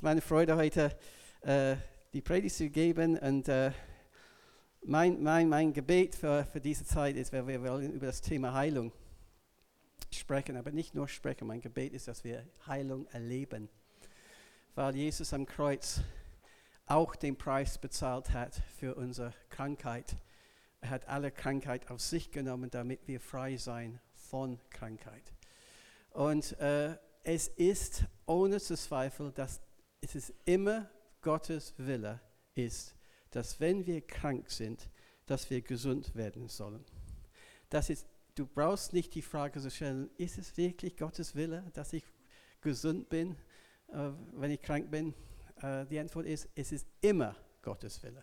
ist meine Freude heute, äh, die Predigt zu geben. Und äh, mein, mein, mein Gebet für, für diese Zeit ist, wir, wollen über das Thema Heilung sprechen, aber nicht nur sprechen. Mein Gebet ist, dass wir Heilung erleben, weil Jesus am Kreuz auch den Preis bezahlt hat für unsere Krankheit. Er hat alle Krankheit auf sich genommen, damit wir frei sein von Krankheit. Und äh, es ist ohne zu zweifeln, dass es ist immer Gottes Wille ist, dass wenn wir krank sind, dass wir gesund werden sollen. Das ist, du brauchst nicht die Frage zu stellen, ist es wirklich Gottes Wille, dass ich gesund bin, äh, wenn ich krank bin? Äh, die Antwort ist, es ist immer Gottes Wille.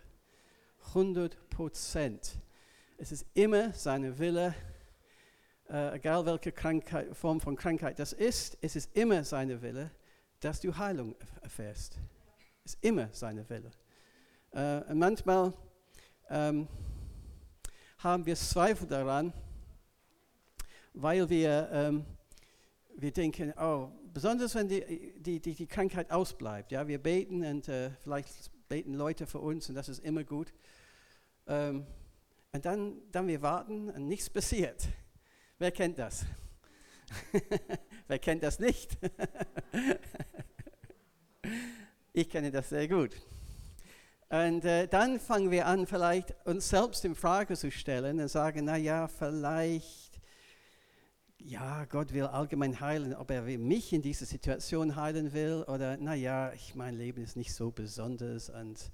100 Prozent. Es ist immer seine Wille, äh, egal welche Krankheit, Form von Krankheit das ist, es ist immer seine Wille, dass du Heilung erfährst. Ist immer seine Wille. Äh, manchmal ähm, haben wir Zweifel daran, weil wir, ähm, wir denken, oh, besonders wenn die, die, die, die Krankheit ausbleibt. Ja, wir beten und äh, vielleicht beten Leute für uns und das ist immer gut. Ähm, und dann, dann wir warten und nichts passiert. Wer kennt das? Wer kennt das nicht? ich kenne das sehr gut. Und äh, dann fangen wir an, vielleicht uns selbst in Frage zu stellen und sagen, na ja, vielleicht, ja, Gott will allgemein heilen, ob er mich in dieser Situation heilen will oder, na ja, ich, mein Leben ist nicht so besonders und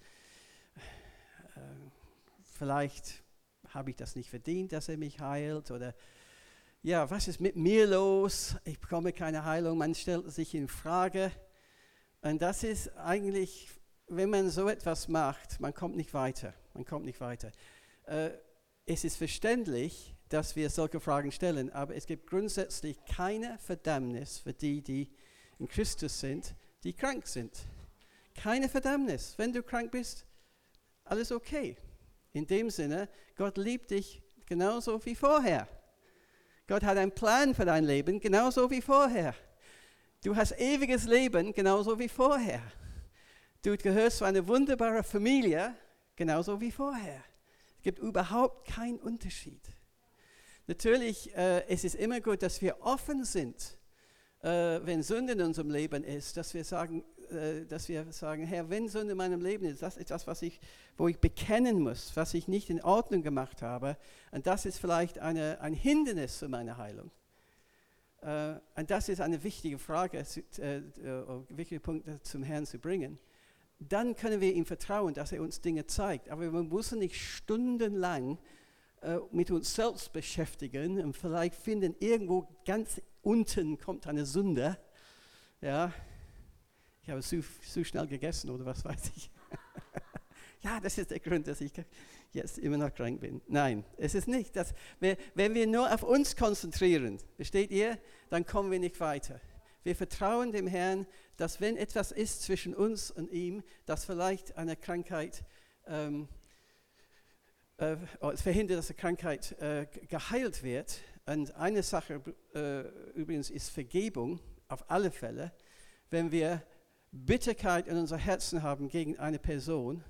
äh, vielleicht habe ich das nicht verdient, dass er mich heilt oder ja, was ist mit mir los? Ich bekomme keine Heilung. Man stellt sich in Frage. Und das ist eigentlich, wenn man so etwas macht, man kommt nicht weiter. Man kommt nicht weiter. Äh, es ist verständlich, dass wir solche Fragen stellen, aber es gibt grundsätzlich keine Verdammnis für die, die in Christus sind, die krank sind. Keine Verdammnis. Wenn du krank bist, alles okay. In dem Sinne, Gott liebt dich genauso wie vorher. Gott hat einen Plan für dein Leben, genauso wie vorher. Du hast ewiges Leben, genauso wie vorher. Du gehörst zu einer wunderbaren Familie, genauso wie vorher. Es gibt überhaupt keinen Unterschied. Natürlich, äh, es ist immer gut, dass wir offen sind, äh, wenn Sünde in unserem Leben ist, dass wir sagen, dass wir sagen, Herr, wenn Sünde in meinem Leben ist, das ist etwas, was ich, wo ich bekennen muss, was ich nicht in Ordnung gemacht habe. Und das ist vielleicht eine, ein Hindernis zu meiner Heilung. Uh, und das ist eine wichtige Frage, äh, uh, wichtige Punkt zum Herrn zu bringen. Dann können wir ihm vertrauen, dass er uns Dinge zeigt. Aber wir müssen nicht stundenlang mit uns selbst beschäftigen und vielleicht finden, irgendwo ganz unten kommt eine Sünde. Ja, ich habe zu, zu schnell gegessen oder was weiß ich. ja, das ist der Grund, dass ich jetzt immer noch krank bin. Nein, es ist nicht. Das, wenn wir nur auf uns konzentrieren, versteht ihr, dann kommen wir nicht weiter. Wir vertrauen dem Herrn, dass wenn etwas ist zwischen uns und ihm, dass vielleicht eine Krankheit ähm, äh, verhindert, dass eine Krankheit äh, geheilt wird. Und eine Sache äh, übrigens ist Vergebung, auf alle Fälle. Wenn wir Bitterkeit in unser Herzen haben gegen eine Person.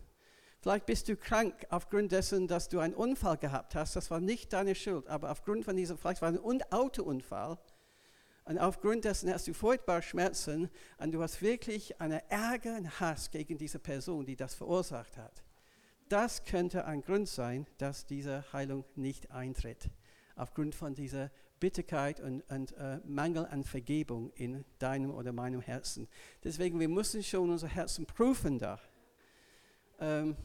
Vielleicht bist du krank aufgrund dessen, dass du einen Unfall gehabt hast. Das war nicht deine Schuld, aber aufgrund von diesem, vielleicht war es ein Autounfall. Und aufgrund dessen hast du furchtbare Schmerzen und du hast wirklich einen Ärger und Hass gegen diese Person, die das verursacht hat. Das könnte ein Grund sein, dass diese Heilung nicht eintritt. Aufgrund von dieser Bitterkeit und, und äh, Mangel an Vergebung in deinem oder meinem Herzen. Deswegen, wir müssen schon unser Herzen prüfen da. Ähm,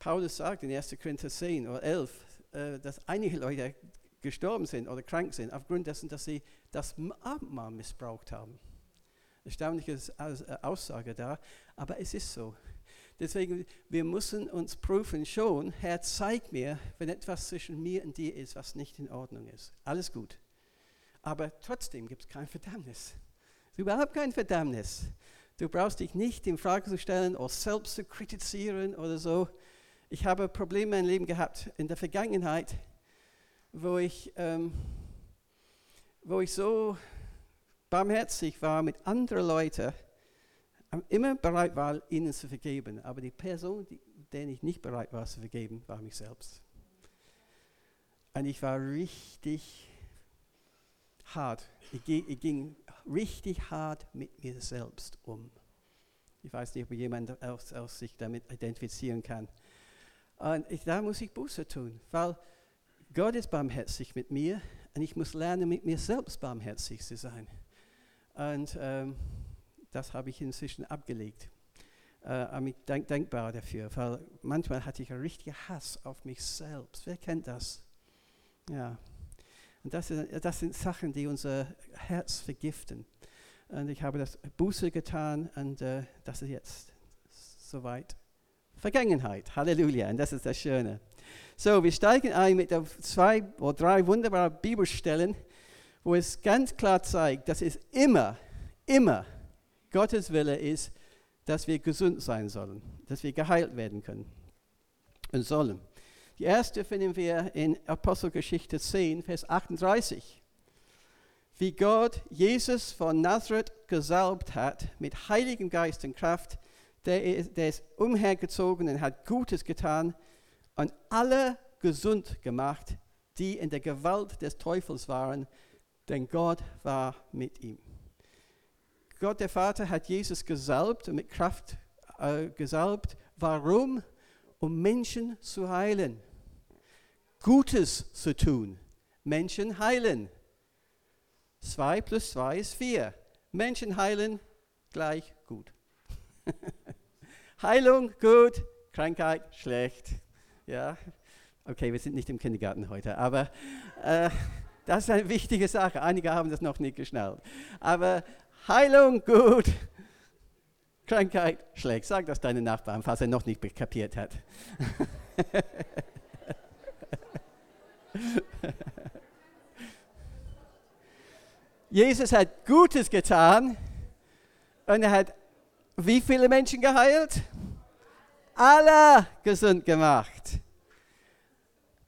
Paulus sagt in 1. Korinther 10 oder 11, äh, dass einige Leute gestorben sind oder krank sind, aufgrund dessen, dass sie das Abendmahl missbraucht haben. Erstaunliche äh, Aussage da, aber es ist so. Deswegen, wir müssen uns prüfen schon, Herr, zeig mir, wenn etwas zwischen mir und dir ist, was nicht in Ordnung ist. Alles gut. Aber trotzdem gibt es kein Verdammnis. Überhaupt kein Verdammnis. Du brauchst dich nicht in Frage zu stellen oder selbst zu kritisieren oder so. Ich habe Probleme in meinem Leben gehabt in der Vergangenheit, wo ich, ähm, wo ich so barmherzig war mit anderen Leuten immer bereit war, ihnen zu vergeben. Aber die Person, die, der ich nicht bereit war zu vergeben, war mich selbst. Und ich war richtig hart. Ich, ich ging richtig hart mit mir selbst um. Ich weiß nicht, ob jemand aus, aus sich damit identifizieren kann. Und ich, da muss ich Buße tun, weil Gott ist barmherzig mit mir und ich muss lernen, mit mir selbst barmherzig zu sein. Und ähm, das habe ich inzwischen abgelegt. Äh, ich denk, dankbar dafür, weil manchmal hatte ich einen richtigen Hass auf mich selbst. Wer kennt das? Ja. Und das, ist, das sind Sachen, die unser Herz vergiften. Und ich habe das Buße getan und äh, das ist jetzt soweit Vergangenheit. Halleluja. Und das ist das Schöne. So, wir steigen ein mit zwei oder drei wunderbaren Bibelstellen, wo es ganz klar zeigt, dass es immer, immer Gottes Wille ist, dass wir gesund sein sollen, dass wir geheilt werden können und sollen. Die erste finden wir in Apostelgeschichte 10, Vers 38. Wie Gott Jesus von Nazareth gesalbt hat mit Heiligem Geist und Kraft, der ist, der ist umhergezogen und hat Gutes getan und alle gesund gemacht, die in der Gewalt des Teufels waren, denn Gott war mit ihm. Gott der Vater hat Jesus gesalbt und mit Kraft äh, gesalbt. Warum? Um Menschen zu heilen. Gutes zu tun. Menschen heilen. 2 plus 2 ist 4. Menschen heilen gleich gut. Heilung gut, Krankheit schlecht. Ja, okay, wir sind nicht im Kindergarten heute, aber äh, das ist eine wichtige Sache. Einige haben das noch nicht geschnallt. Aber Heilung gut, Krankheit schlecht. Sag das deinen Nachbarn, falls er noch nicht kapiert hat. Jesus hat Gutes getan und er hat wie viele Menschen geheilt? Alle gesund gemacht.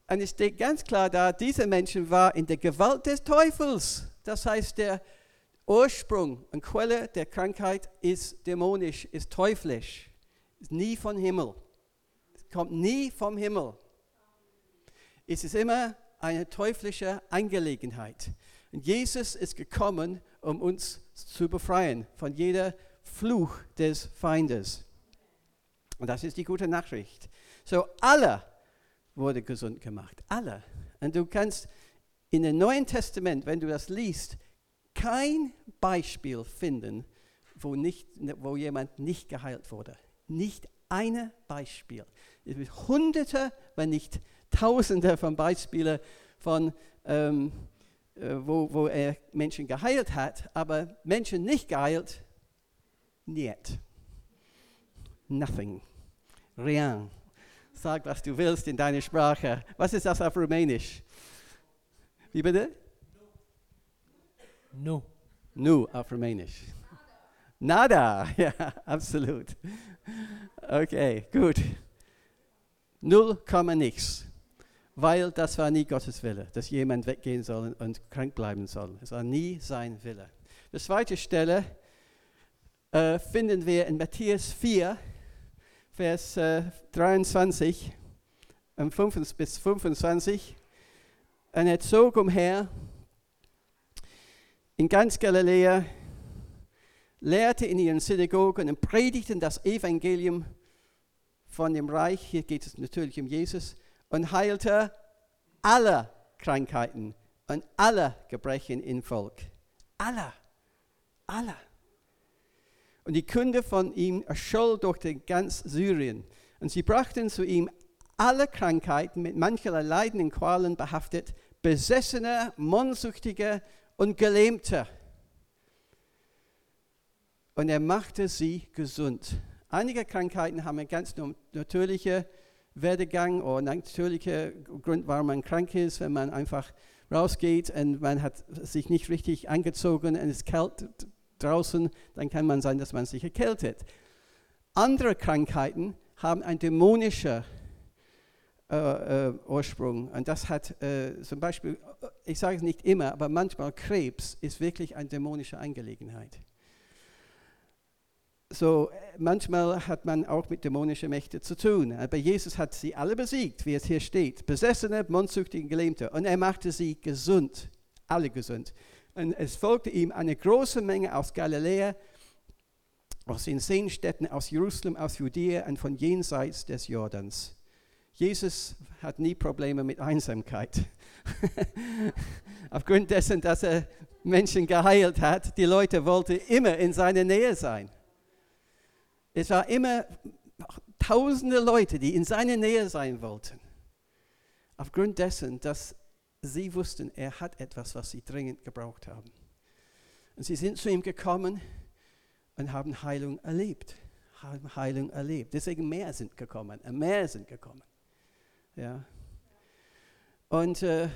Und es steht ganz klar da, diese Menschen waren in der Gewalt des Teufels. Das heißt, der Ursprung und Quelle der Krankheit ist dämonisch, ist teuflisch, ist nie vom Himmel. Es kommt nie vom Himmel. Es ist immer eine teuflische Angelegenheit. Und Jesus ist gekommen, um uns zu befreien von jeder Fluch des Feindes. Und das ist die gute Nachricht. So, alle wurde gesund gemacht. Alle. Und du kannst in dem Neuen Testament, wenn du das liest, kein Beispiel finden, wo, nicht, wo jemand nicht geheilt wurde. Nicht ein Beispiel. Es gibt hunderte, wenn nicht tausende von Beispielen von, ähm, äh, wo, wo er Menschen geheilt hat, aber Menschen nicht geheilt, niet. Nothing. Rien. Sag, was du willst in deiner Sprache. Was ist das auf Rumänisch? Wie bitte? No. Nu auf Rumänisch. Nada, ja, absolut. Okay, gut. Null Komma nichts. Weil das war nie Gottes Wille, dass jemand weggehen soll und krank bleiben soll. Es war nie sein Wille. Die zweite Stelle äh, finden wir in Matthäus 4, Vers äh, 23 und 5 bis 25. Und er zog umher in ganz Galiläa, lehrte in ihren Synagogen und predigten das Evangelium von dem Reich, hier geht es natürlich um Jesus, und heilte alle Krankheiten und alle Gebrechen im Volk. Alle, alle. Und die Kunde von ihm erscholl durch den ganz Syrien. Und sie brachten zu ihm alle Krankheiten mit mancherlei Leiden und Qualen behaftet, Besessene, Mondsüchtige und Gelähmte. Und er machte sie gesund. Einige Krankheiten haben einen ganz natürlichen Werdegang oder natürlichen Grund, warum man krank ist, wenn man einfach rausgeht und man hat sich nicht richtig angezogen und es kalt draußen, dann kann man sein, dass man sich erkältet. Andere Krankheiten haben einen dämonischen äh, äh, Ursprung. Und das hat äh, zum Beispiel, ich sage es nicht immer, aber manchmal Krebs ist wirklich eine dämonische Angelegenheit. so manchmal hat man auch mit dämonischen Mächten zu tun. Aber Jesus hat sie alle besiegt, wie es hier steht. Besessene, mondsüchtige, Gelähmte. Und er machte sie gesund, alle gesund. Und es folgte ihm eine große Menge aus Galiläa, aus den Seenstädten, aus Jerusalem, aus Judäa und von jenseits des Jordans. Jesus hat nie Probleme mit Einsamkeit. Aufgrund dessen, dass er Menschen geheilt hat, die Leute wollten immer in seiner Nähe sein. Es war immer tausende Leute, die in seiner Nähe sein wollten. Aufgrund dessen, dass sie wussten, er hat etwas, was sie dringend gebraucht haben. Und sie sind zu ihm gekommen und haben Heilung erlebt. Haben Heilung erlebt. Deswegen mehr sind gekommen. Mehr sind gekommen. Ja. Und äh,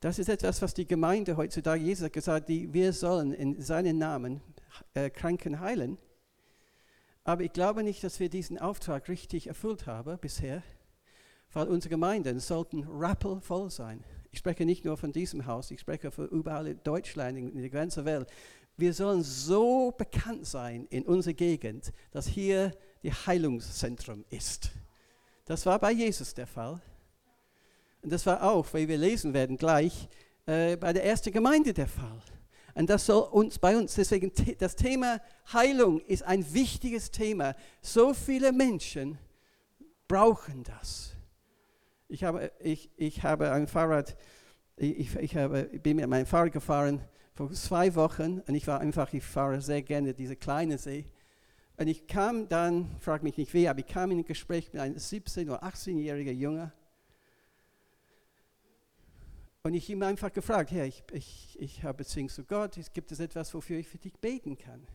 das ist etwas, was die Gemeinde heutzutage, Jesus hat gesagt, die, wir sollen in seinen Namen äh, Kranken heilen. Aber ich glaube nicht, dass wir diesen Auftrag richtig erfüllt haben bisher, weil unsere Gemeinden sollten rappelvoll sein. Ich spreche nicht nur von diesem Haus, ich spreche von überall in Deutschland, in der ganzen Welt. Wir sollen so bekannt sein in unserer Gegend, dass hier die Heilungszentrum ist. Das war bei Jesus der Fall. Und das war auch, wie wir lesen werden gleich, äh, bei der ersten Gemeinde der Fall. Und das soll uns bei uns, deswegen das Thema Heilung ist ein wichtiges Thema. So viele Menschen brauchen das. Ich habe, ich, ich habe ein Fahrrad, ich, ich habe, bin mit meinem Fahrrad gefahren vor zwei Wochen und ich war einfach, ich fahre sehr gerne diese kleine See. Und ich kam dann, frag mich nicht wie, aber ich kam in ein Gespräch mit einem 17- oder 18-jährigen Junge und ich ihm einfach gefragt, Herr, ich, ich, ich habe Beziehung zu Gott, gibt es etwas, wofür ich für dich beten kann?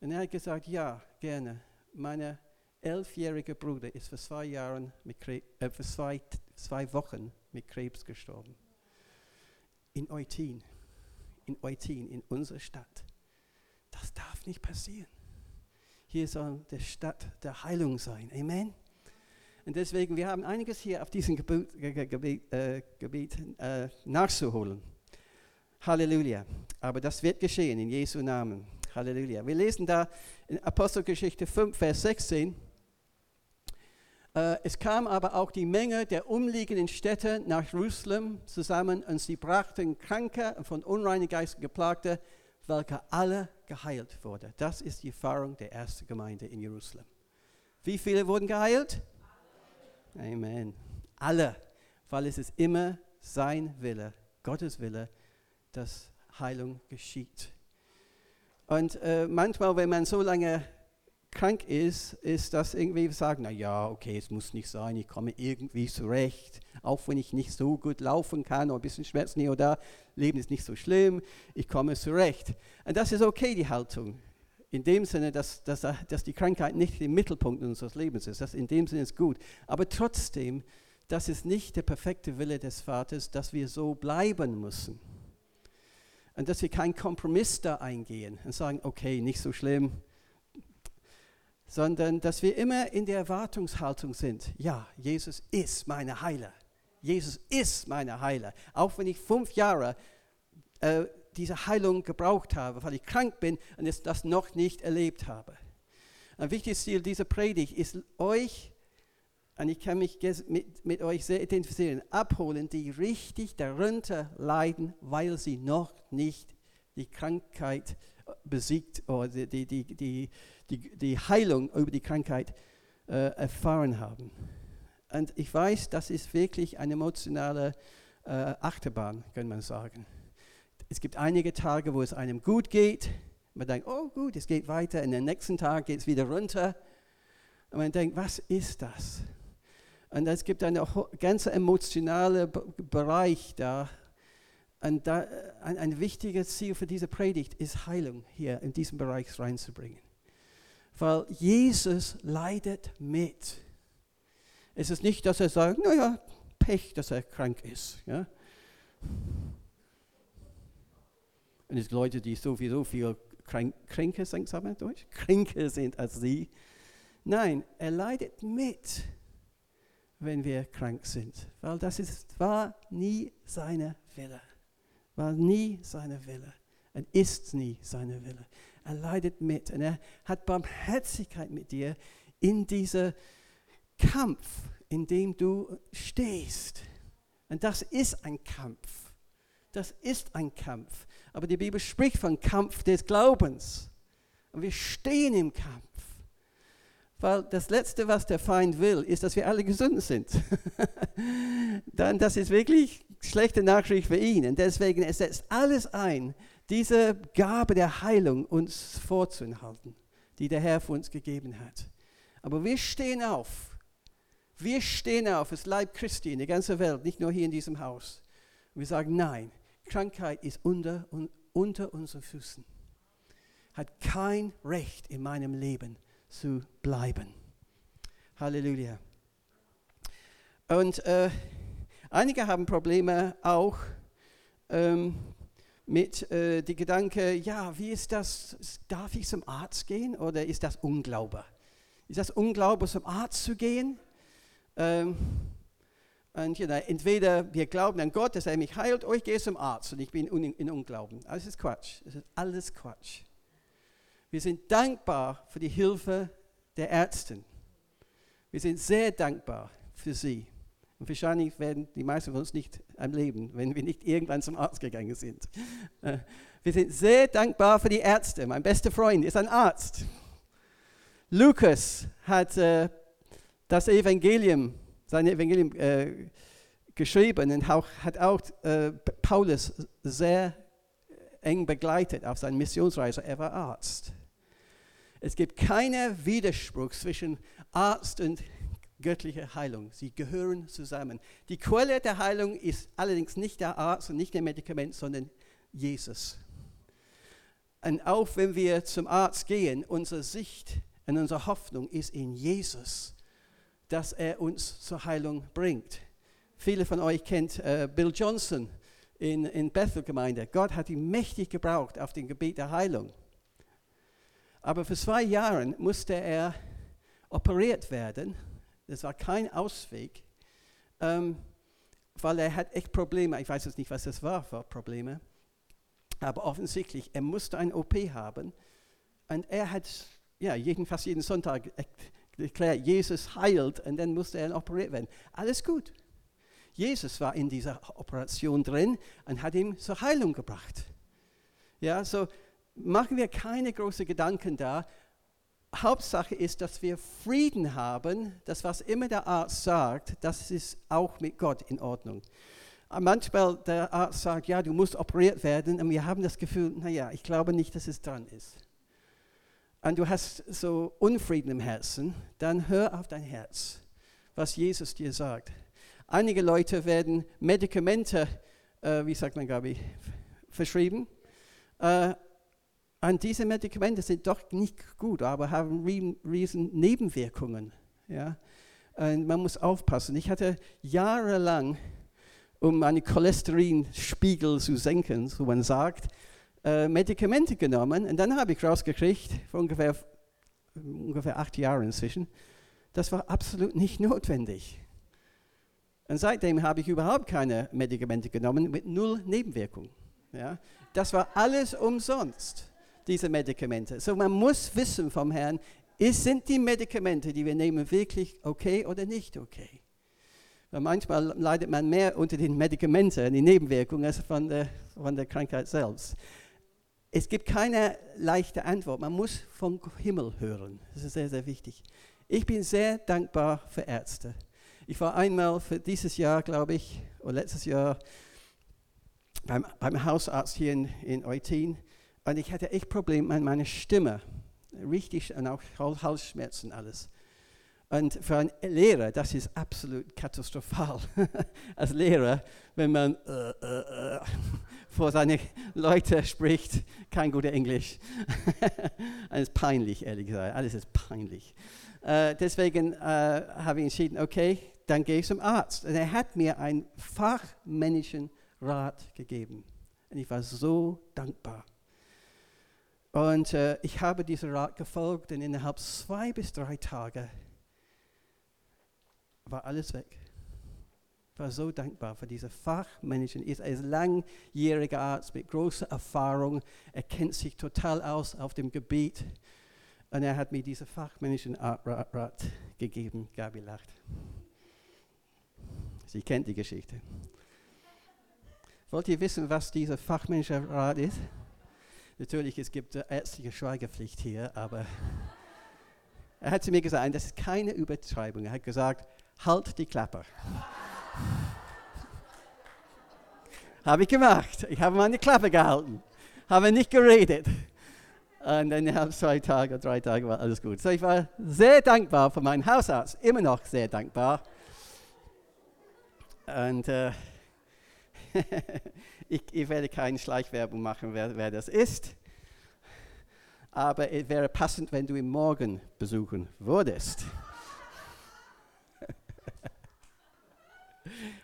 Und er hat gesagt, ja, gerne. Mein elfjähriger Bruder ist vor zwei, Jahren mit Krebs, äh, für zwei, zwei Wochen mit Krebs gestorben. In Eutin, in Eutin, in unserer Stadt. Das darf nicht passieren. Hier soll der Stadt der Heilung sein. Amen. Und deswegen, wir haben einiges hier auf diesem Gebiet, Gebiet, äh, Gebiet äh, nachzuholen. Halleluja. Aber das wird geschehen in Jesu Namen. Halleluja. Wir lesen da in Apostelgeschichte 5, Vers 16. Äh, es kam aber auch die Menge der umliegenden Städte nach Jerusalem zusammen und sie brachten Kranke und von unreinen Geistern Geplagte, welche alle geheilt wurden. Das ist die Erfahrung der ersten Gemeinde in Jerusalem. Wie viele wurden geheilt? Amen. Alle, weil es ist immer sein Wille, Gottes Wille, dass Heilung geschieht. Und äh, manchmal, wenn man so lange krank ist, ist das irgendwie sagen, na ja, okay, es muss nicht sein, ich komme irgendwie zurecht, auch wenn ich nicht so gut laufen kann oder ein bisschen Schmerzen hier oder da, Leben ist nicht so schlimm, ich komme zurecht. Und das ist okay, die Haltung in dem Sinne, dass, dass, dass die Krankheit nicht im Mittelpunkt unseres Lebens ist. Das in dem Sinne ist gut. Aber trotzdem, das ist nicht der perfekte Wille des Vaters, dass wir so bleiben müssen. Und dass wir keinen Kompromiss da eingehen und sagen, okay, nicht so schlimm, sondern dass wir immer in der Erwartungshaltung sind, ja, Jesus ist meine Heiler. Jesus ist meine Heiler. Auch wenn ich fünf Jahre äh, diese Heilung gebraucht habe, weil ich krank bin und es das noch nicht erlebt habe. Ein wichtiges Ziel dieser Predigt ist euch, und ich kann mich mit, mit euch sehr identifizieren, abholen, die richtig darunter leiden, weil sie noch nicht die Krankheit besiegt oder die, die, die, die, die Heilung über die Krankheit äh, erfahren haben. Und ich weiß, das ist wirklich eine emotionale äh, Achterbahn, kann man sagen. Es gibt einige Tage, wo es einem gut geht. Man denkt, oh gut, es geht weiter. Und am nächsten Tag geht es wieder runter. Und man denkt, was ist das? Und es gibt einen ganz emotionalen Bereich da. Und da, ein, ein wichtiges Ziel für diese Predigt ist Heilung hier in diesen Bereich reinzubringen. Weil Jesus leidet mit. Es ist nicht, dass er sagt, naja, Pech, dass er krank ist. Ja? Und es gibt Leute, die sowieso viel kränker sind, sagen wir Deutsch, kränker sind als sie. Nein, er leidet mit, wenn wir krank sind, weil das ist, war nie seine Wille. War nie seine Wille und ist nie seine Wille. Er leidet mit und er hat Barmherzigkeit mit dir in diesem Kampf, in dem du stehst. Und das ist ein Kampf. Das ist ein Kampf. Aber die Bibel spricht von Kampf des Glaubens. Und wir stehen im Kampf. Weil das Letzte, was der Feind will, ist, dass wir alle gesund sind. Dann, das ist wirklich schlechte Nachricht für ihn. Und deswegen, er setzt alles ein, diese Gabe der Heilung uns vorzuhalten, die der Herr für uns gegeben hat. Aber wir stehen auf. Wir stehen auf, es Leib Christi in der ganzen Welt, nicht nur hier in diesem Haus. Und wir sagen, nein, Krankheit ist unter, unter unseren Füßen. Hat kein Recht in meinem Leben zu bleiben. Halleluja. Und äh, einige haben Probleme auch ähm, mit äh, dem Gedanke, ja, wie ist das, darf ich zum Arzt gehen oder ist das Unglaube? Ist das Unglaube, zum Arzt zu gehen? Ähm, und know, entweder wir glauben an Gott, dass er mich heilt, oder ich gehe zum Arzt und ich bin in, in Unglauben. Alles ist Quatsch. Das ist alles Quatsch. Wir sind dankbar für die Hilfe der Ärzte. Wir sind sehr dankbar für sie. Und wahrscheinlich werden die meisten von uns nicht am Leben, wenn wir nicht irgendwann zum Arzt gegangen sind. Äh, wir sind sehr dankbar für die Ärzte. Mein bester Freund ist ein Arzt. Lukas hat äh, das Evangelium, sein Evangelium äh, geschrieben und auch, hat auch äh, Paulus sehr eng begleitet auf seiner Missionsreise. Er war Arzt. Es gibt keinen Widerspruch zwischen Arzt und göttlicher Heilung. Sie gehören zusammen. Die Quelle der Heilung ist allerdings nicht der Arzt und nicht der Medikament, sondern Jesus. Und auch wenn wir zum Arzt gehen, unsere Sicht und unsere Hoffnung ist in Jesus, dass er uns zur Heilung bringt. Viele von euch kennt äh, Bill Johnson in, in Bethel Gemeinde. Gott hat ihn mächtig gebraucht auf dem Gebiet der Heilung. Aber für zwei Jahre musste er operiert werden. Das war kein Ausweg, ähm, weil er hat echt Probleme. Ich weiß jetzt nicht, was das war für Probleme. Aber offensichtlich, er musste ein OP haben. Und er hat ja, jeden, fast jeden Sonntag erklärt, Jesus heilt und dann musste er operiert werden. Alles gut. Jesus war in dieser Operation drin und hat ihn zur Heilung gebracht. Ja, so machen wir keine großen Gedanken da. Hauptsache ist, dass wir Frieden haben, dass was immer der Arzt sagt, das ist auch mit Gott in Ordnung. Manchmal der Arzt sagt, ja, du musst operiert werden und wir haben das Gefühl, naja, ich glaube nicht, dass es dran ist. Und du hast so Unfrieden im Herzen, dann hör auf dein Herz, was Jesus dir sagt. Einige Leute werden Medikamente, äh, wie sagt man, Gabi, verschrieben. Äh, und diese Medikamente sind doch nicht gut, aber haben riesen Nebenwirkungen. Ja? Und man muss aufpassen. Ich hatte jahrelang, um meinen Cholesterinspiegel zu senken, so man sagt, äh, Medikamente genommen. Und dann habe ich rausgekriegt, vor ungefähr, ungefähr acht Jahren inzwischen, das war absolut nicht notwendig. Und seitdem habe ich überhaupt keine Medikamente genommen mit null Nebenwirkungen. Ja? Das war alles umsonst diese Medikamente. So man muss wissen vom Herrn, ist, sind die Medikamente, die wir nehmen, wirklich okay oder nicht okay? Weil manchmal leidet man mehr unter den Medikamenten, die Nebenwirkungen, als von der, von der Krankheit selbst. Es gibt keine leichte Antwort. Man muss vom Himmel hören. Das ist sehr, sehr wichtig. Ich bin sehr dankbar für Ärzte. Ich war einmal für dieses Jahr, glaube ich, oder letztes Jahr beim, beim Hausarzt hier in, in Eutin und ich hatte echt Probleme mit meiner Stimme. Richtig, und auch Halsschmerzen, alles. Und für einen Lehrer, das ist absolut katastrophal. Als Lehrer, wenn man äh, äh, äh, vor seine Leute spricht, kein guter Englisch. es ist peinlich, ehrlich gesagt. Alles ist peinlich. Äh, deswegen äh, habe ich entschieden, okay, dann gehe ich zum Arzt. Und er hat mir einen fachmännischen Rat gegeben. Und ich war so dankbar. Und äh, ich habe diesem Rat gefolgt und innerhalb zwei bis drei Tage war alles weg. war so dankbar für diese Fachmenschen. Er ist ein langjähriger Arzt mit großer Erfahrung. Er kennt sich total aus auf dem Gebiet. Und er hat mir diese fachmännischen Rat gegeben. Gabi lacht. Sie kennt die Geschichte. Wollt ihr wissen, was dieser fachmännische Rat ist? Natürlich, es gibt ärztliche Schweigepflicht hier, aber er hat zu mir gesagt, das ist keine Übertreibung. Er hat gesagt, halt die Klappe. habe ich gemacht. Ich habe meine Klappe gehalten, habe nicht geredet. Und dann innerhalb zwei Tage, drei Tage war alles gut. So, ich war sehr dankbar für meinen Hausarzt, immer noch sehr dankbar. Und äh, ich, ich, werde keine Schleichwerbung machen, wer, wer, das ist. Aber es wäre passend, wenn du ihn morgen besuchen würdest.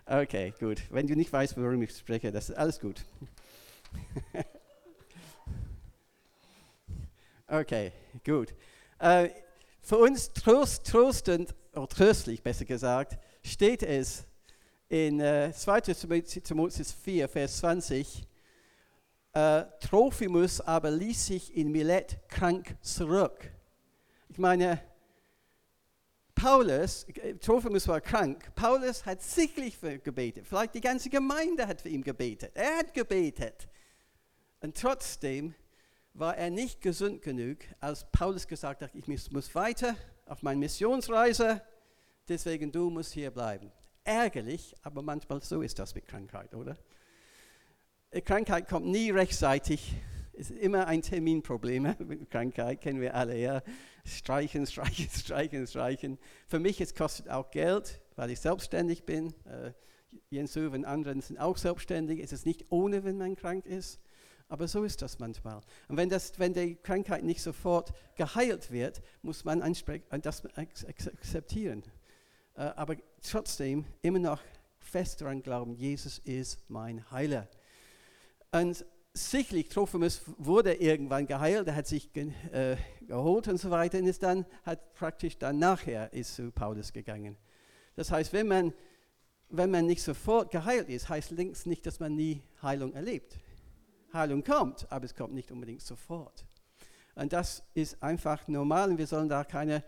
Okay, gut. Wenn du nicht weißt, worum ich spreche, das ist alles gut. okay, gut. Äh, für uns trost, trostend, oder tröstlich besser gesagt, steht es, in äh, 2. Timotheus 4, Vers 20, äh, Trophimus aber ließ sich in Milet krank zurück. Ich meine, Paulus, äh, Trophimus war krank, Paulus hat sicherlich für gebetet, vielleicht die ganze Gemeinde hat für ihn gebetet, er hat gebetet. Und trotzdem war er nicht gesund genug, als Paulus gesagt hat, ich muss weiter auf meine Missionsreise, deswegen du musst hier bleiben ärgerlich, aber manchmal so ist das mit Krankheit, oder? Krankheit kommt nie rechtzeitig. Ist immer ein Terminproblem mit Krankheit, kennen wir alle, ja. Streichen, streichen, streichen, streichen. Für mich, es kostet auch Geld, weil ich selbstständig bin. Äh, Jens Uwe und andere sind auch selbstständig. Es ist nicht ohne, wenn man krank ist. Aber so ist das manchmal. Und wenn, das, wenn die Krankheit nicht sofort geheilt wird, muss man das akzeptieren. Äh, aber trotzdem immer noch fest daran glauben, Jesus ist mein Heiler. Und sicherlich, Trophimus wurde irgendwann geheilt, er hat sich ge äh, geholt und so weiter und ist dann, hat praktisch dann nachher ist zu Paulus gegangen. Das heißt, wenn man, wenn man nicht sofort geheilt ist, heißt links nicht, dass man nie Heilung erlebt. Heilung kommt, aber es kommt nicht unbedingt sofort. Und das ist einfach normal und wir sollen da keine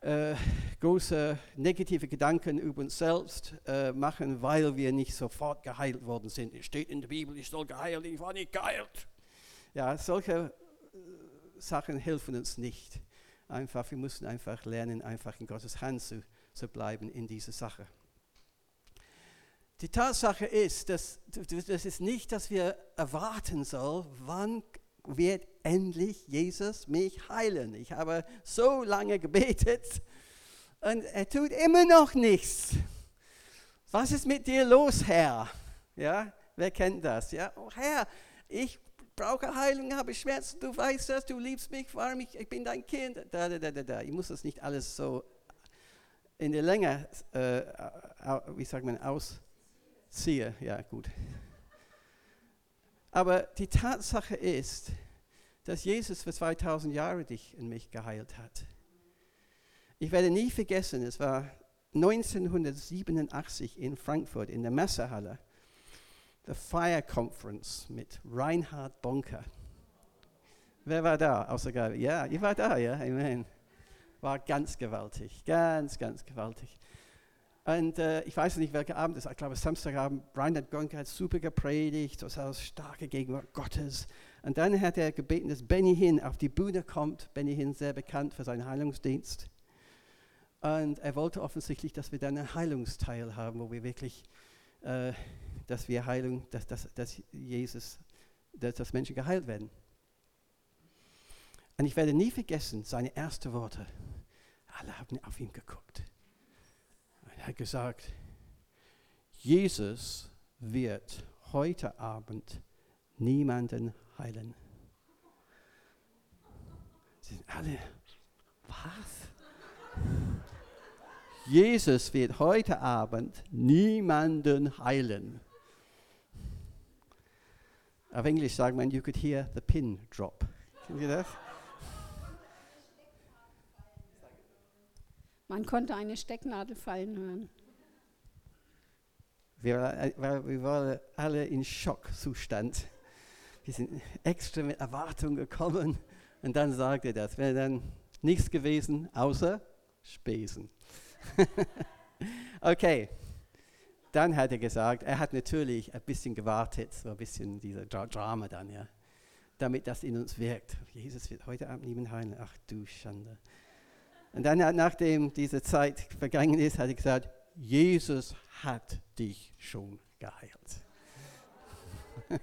äh, große negative Gedanken über uns selbst äh, machen, weil wir nicht sofort geheilt worden sind. Es steht in der Bibel, ich soll geheilt, ich war nicht geheilt. Ja, solche äh, Sachen helfen uns nicht. Einfach, wir müssen einfach lernen, einfach in Gottes Hand zu, zu bleiben in dieser Sache. Die Tatsache ist, dass das ist nicht, dass wir erwarten sollen, wann wird endlich Jesus mich heilen. Ich habe so lange gebetet und er tut immer noch nichts. Was ist mit dir los, Herr? Ja, wer kennt das? Ja, oh Herr, ich brauche Heilung, habe Schmerzen, du weißt das, du liebst mich, warum ich, ich bin dein Kind. Da, da, da, da, da. Ich muss das nicht alles so in der Länge, äh, wie sagt man, ausziehen. Ja, gut. Aber die Tatsache ist, dass Jesus für 2000 Jahre dich und mich geheilt hat. Ich werde nie vergessen, es war 1987 in Frankfurt in der Messehalle, the Fire Conference mit Reinhard Bonker. Wer war da? Außer Gabi. Ja, ihr war da, ja, Amen. War ganz gewaltig, ganz, ganz gewaltig. Und äh, ich weiß nicht, welcher Abend es ist. Ich glaube, Samstagabend. Reinhard Bonker hat super gepredigt, das war starke Gegenwart Gottes. Und dann hat er gebeten, dass Benny Hinn auf die Bühne kommt. Benny Hinn sehr bekannt für seinen Heilungsdienst. Und er wollte offensichtlich, dass wir dann einen Heilungsteil haben, wo wir wirklich, äh, dass wir Heilung, dass, dass, dass Jesus, dass, dass Menschen geheilt werden. Und ich werde nie vergessen, seine ersten Worte. Alle haben auf ihn geguckt. Hat gesagt, Jesus wird heute Abend niemanden heilen. Sie sind alle, was? Jesus wird heute Abend niemanden heilen. Auf Englisch sagt man, you could hear the pin drop. Kennt ihr das? Man konnte eine Stecknadel fallen hören. Wir, wir waren alle in Schockzustand. Wir sind extra mit Erwartung gekommen und dann sagt er das. Wäre dann nichts gewesen außer Spesen. okay, dann hat er gesagt, er hat natürlich ein bisschen gewartet, so ein bisschen dieser Drama dann, ja, damit das in uns wirkt. Jesus wird heute Abend niemand heilen. Ach du Schande. Und dann, nachdem diese Zeit vergangen ist, hat er gesagt, Jesus hat dich schon geheilt.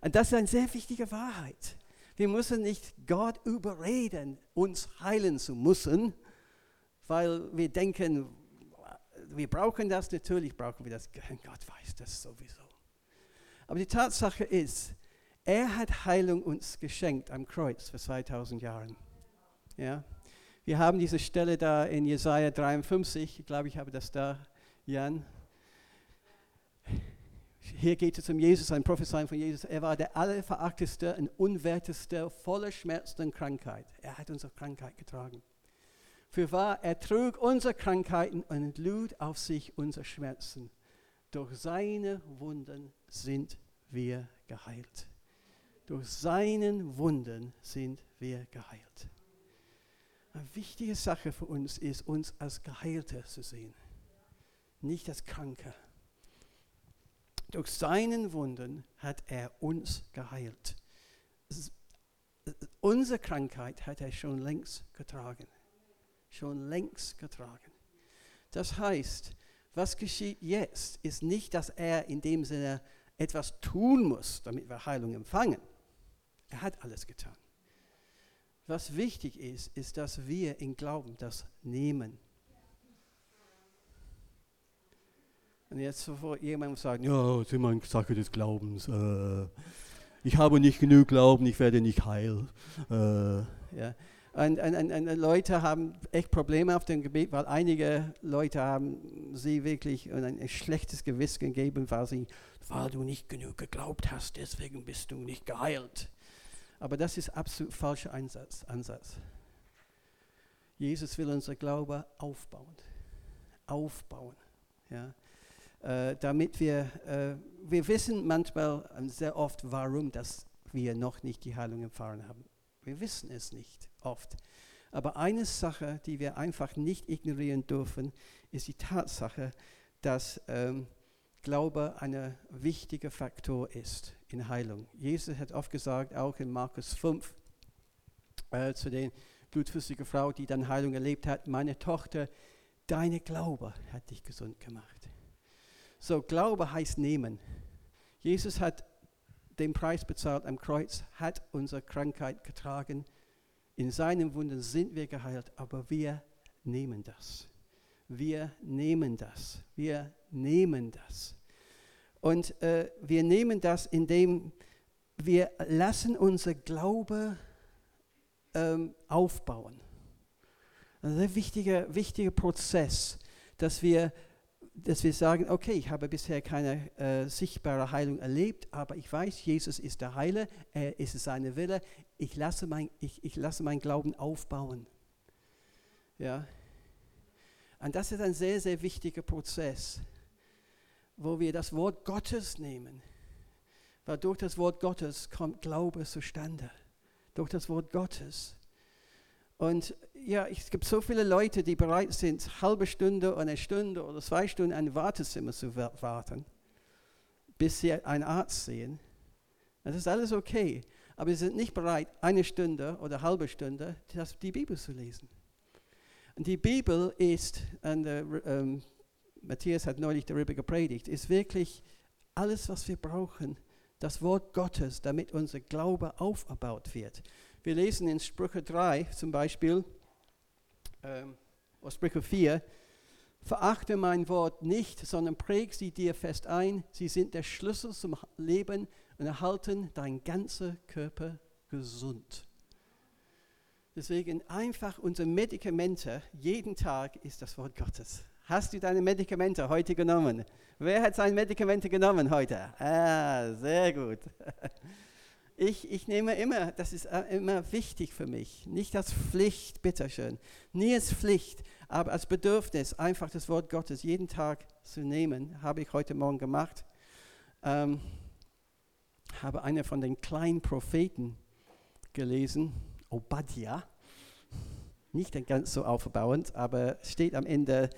Und das ist eine sehr wichtige Wahrheit. Wir müssen nicht Gott überreden, uns heilen zu müssen, weil wir denken, wir brauchen das, natürlich brauchen wir das. Gott weiß das sowieso. Aber die Tatsache ist, er hat Heilung uns geschenkt am Kreuz vor 2000 Jahren. Ja? Wir haben diese Stelle da in Jesaja 53, ich glaube, ich habe das da, Jan. Hier geht es um Jesus, ein Prophezeien von Jesus. Er war der allerverachtetste und unwerteste, voller Schmerzen und Krankheit. Er hat unsere Krankheit getragen. Für wahr, er trug unsere Krankheiten und lud auf sich unsere Schmerzen. Durch seine Wunden sind wir geheilt. Durch seinen Wunden sind wir geheilt. Eine wichtige Sache für uns ist, uns als Geheilte zu sehen, nicht als Kranke. Durch seinen Wunden hat er uns geheilt. Unsere Krankheit hat er schon längst getragen schon längst getragen. Das heißt, was geschieht jetzt, ist nicht, dass er in dem Sinne etwas tun muss, damit wir Heilung empfangen. Er hat alles getan. Was wichtig ist, ist, dass wir in Glauben das nehmen. Und jetzt sofort jemand sagt, ja, das ist immer eine Sache des Glaubens. Äh, ich habe nicht genug Glauben, ich werde nicht heil. Äh, ja. Und, und, und, Leute haben echt Probleme auf dem Gebiet, weil einige Leute haben sie wirklich ein schlechtes Gewissen gegeben, weil, sie, weil du nicht genug geglaubt hast, deswegen bist du nicht geheilt. Aber das ist absolut falscher Ansatz. Ansatz. Jesus will unser Glaube aufbauen. Aufbauen. Ja. Äh, damit wir, äh, wir wissen manchmal sehr oft, warum dass wir noch nicht die Heilung erfahren haben. Wir wissen es nicht oft. Aber eine Sache, die wir einfach nicht ignorieren dürfen, ist die Tatsache, dass ähm, Glaube ein wichtiger Faktor ist in Heilung. Jesus hat oft gesagt, auch in Markus 5, äh, zu der blutflüssigen Frau, die dann Heilung erlebt hat, meine Tochter, deine Glaube hat dich gesund gemacht. So, Glaube heißt nehmen. Jesus hat den Preis bezahlt am Kreuz, hat unsere Krankheit getragen in seinen Wunden sind wir geheilt, aber wir nehmen das. Wir nehmen das. Wir nehmen das. Und äh, wir nehmen das, indem wir lassen unser Glaube ähm, aufbauen. Also ein wichtiger, wichtiger Prozess, dass wir, dass wir sagen, okay, ich habe bisher keine äh, sichtbare Heilung erlebt, aber ich weiß, Jesus ist der Heiler, er ist seine Wille, ich lasse, mein, ich, ich lasse meinen Glauben aufbauen. Ja. Und das ist ein sehr, sehr wichtiger Prozess, wo wir das Wort Gottes nehmen. Weil durch das Wort Gottes kommt Glaube zustande. Durch das Wort Gottes. Und ja, es gibt so viele Leute, die bereit sind, eine halbe Stunde, eine Stunde oder zwei Stunden in ein Wartezimmer zu warten, bis sie einen Arzt sehen. Das ist alles okay aber sie sind nicht bereit, eine Stunde oder eine halbe Stunde die Bibel zu lesen. Und die Bibel ist, und, äh, ähm, Matthias hat neulich darüber gepredigt, ist wirklich alles, was wir brauchen, das Wort Gottes, damit unser Glaube aufgebaut wird. Wir lesen in Sprüche 3 zum Beispiel, ähm, oder Sprüche 4, Verachte mein Wort nicht, sondern präg sie dir fest ein. Sie sind der Schlüssel zum Leben und erhalten dein ganzer Körper gesund. Deswegen einfach unsere Medikamente, jeden Tag ist das Wort Gottes. Hast du deine Medikamente heute genommen? Wer hat seine Medikamente genommen heute? Ah, sehr gut. ich, ich nehme immer, das ist äh, immer wichtig für mich, nicht als Pflicht, bitteschön, nie als Pflicht, aber als Bedürfnis, einfach das Wort Gottes jeden Tag zu nehmen, habe ich heute Morgen gemacht. Ähm, habe einer von den kleinen Propheten gelesen, Obadiah. Nicht ganz so aufbauend, aber steht am Ende,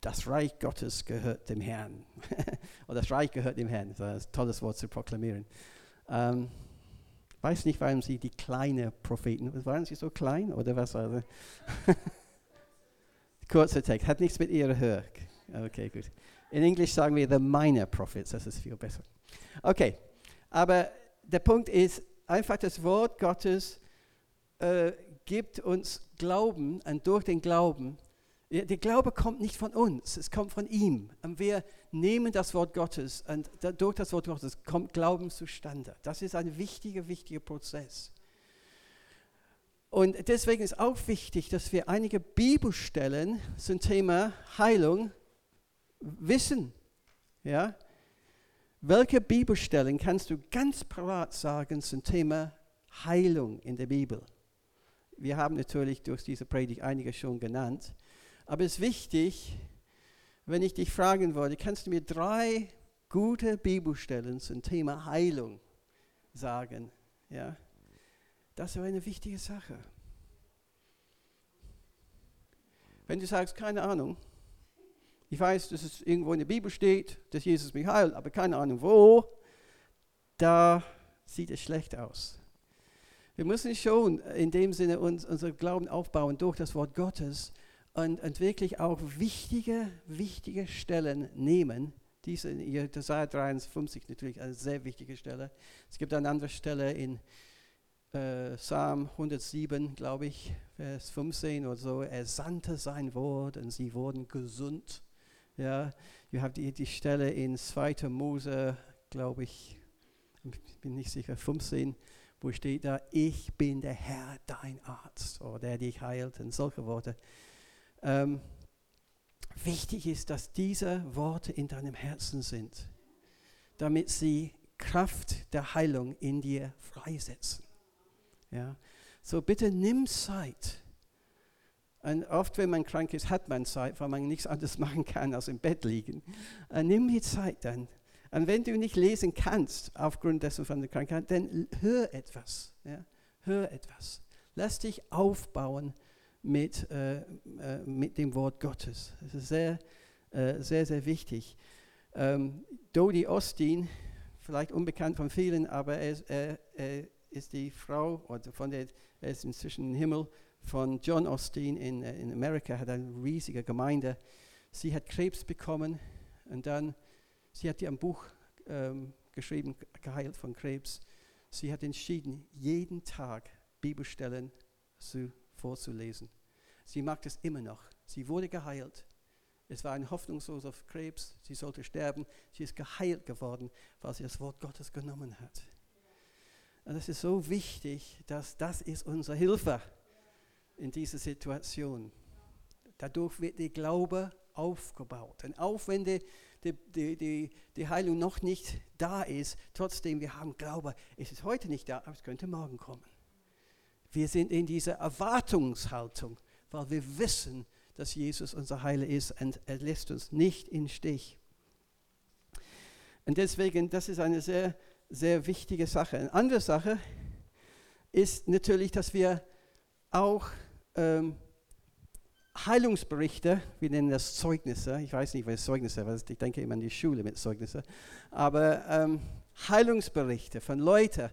das Reich Gottes gehört dem Herrn. Oder das Reich gehört dem Herrn. Das ist ein tolles Wort zu proklamieren. Ähm, weiß nicht, warum sie die kleinen Propheten, waren sie so klein oder was das? Kurzer Text, hat nichts mit ihrer Höhe. Okay, gut. In Englisch sagen wir the minor prophets, das ist viel besser. Okay, aber der Punkt ist einfach das Wort Gottes äh, gibt uns Glauben und durch den Glauben, der Glaube kommt nicht von uns, es kommt von ihm. Und wir nehmen das Wort Gottes und durch das Wort Gottes kommt Glauben zustande. Das ist ein wichtiger, wichtiger Prozess. Und deswegen ist auch wichtig, dass wir einige Bibelstellen zum Thema Heilung wissen. Ja? Welche Bibelstellen kannst du ganz parat sagen zum Thema Heilung in der Bibel? Wir haben natürlich durch diese Predigt einige schon genannt, aber es ist wichtig, wenn ich dich fragen würde, kannst du mir drei gute Bibelstellen zum Thema Heilung sagen? Ja? Das ist eine wichtige Sache. Wenn du sagst, keine Ahnung, ich weiß, dass es irgendwo in der Bibel steht, dass Jesus mich heilt, aber keine Ahnung wo, da sieht es schlecht aus. Wir müssen schon in dem Sinne uns, unser Glauben aufbauen durch das Wort Gottes und, und wirklich auch wichtige, wichtige Stellen nehmen. Diese in Jesaja 53 natürlich eine sehr wichtige Stelle. Es gibt eine andere Stelle in äh, Psalm 107, glaube ich, Vers 15 oder so. Er sandte sein Wort und sie wurden gesund. Ja, ihr habt die, die Stelle in 2. Mose, glaube ich, ich bin nicht sicher, 15, wo steht da, ich bin der Herr, dein Arzt, oder der dich heilt, und solche Worte. Ähm, wichtig ist, dass diese Worte in deinem Herzen sind, damit sie Kraft der Heilung in dir freisetzen. Ja? So bitte nimm Zeit und oft, wenn man krank ist, hat man Zeit, weil man nichts anderes machen kann, als im Bett liegen. Und nimm die Zeit dann. Und wenn du nicht lesen kannst, aufgrund dessen von der Krankheit, dann hör etwas. Ja? Hör etwas. Lass dich aufbauen mit, äh, äh, mit dem Wort Gottes. Das ist sehr, äh, sehr, sehr wichtig. Ähm, Dodi Ostin, vielleicht unbekannt von vielen, aber er, er, er ist die Frau, oder von der, er ist inzwischen im Himmel, von John Austin in, äh, in Amerika, hat eine riesige Gemeinde. Sie hat Krebs bekommen und dann, sie hat ihr ein Buch ähm, geschrieben, geheilt von Krebs. Sie hat entschieden, jeden Tag Bibelstellen zu, vorzulesen. Sie mag es immer noch. Sie wurde geheilt. Es war ein hoffnungsloser Krebs. Sie sollte sterben. Sie ist geheilt geworden, weil sie das Wort Gottes genommen hat. Und es ist so wichtig, dass das ist unsere Hilfe in dieser Situation. Dadurch wird der Glaube aufgebaut. Und auch wenn die, die, die, die Heilung noch nicht da ist, trotzdem, wir haben Glaube, es ist heute nicht da, aber es könnte morgen kommen. Wir sind in dieser Erwartungshaltung, weil wir wissen, dass Jesus unser Heiler ist und er lässt uns nicht in Stich. Und deswegen, das ist eine sehr, sehr wichtige Sache. Eine andere Sache ist natürlich, dass wir auch ähm, Heilungsberichte, wir nennen das Zeugnisse, ich weiß nicht, was Zeugnisse ist, ich denke immer an die Schule mit Zeugnisse, aber ähm, Heilungsberichte von Leuten,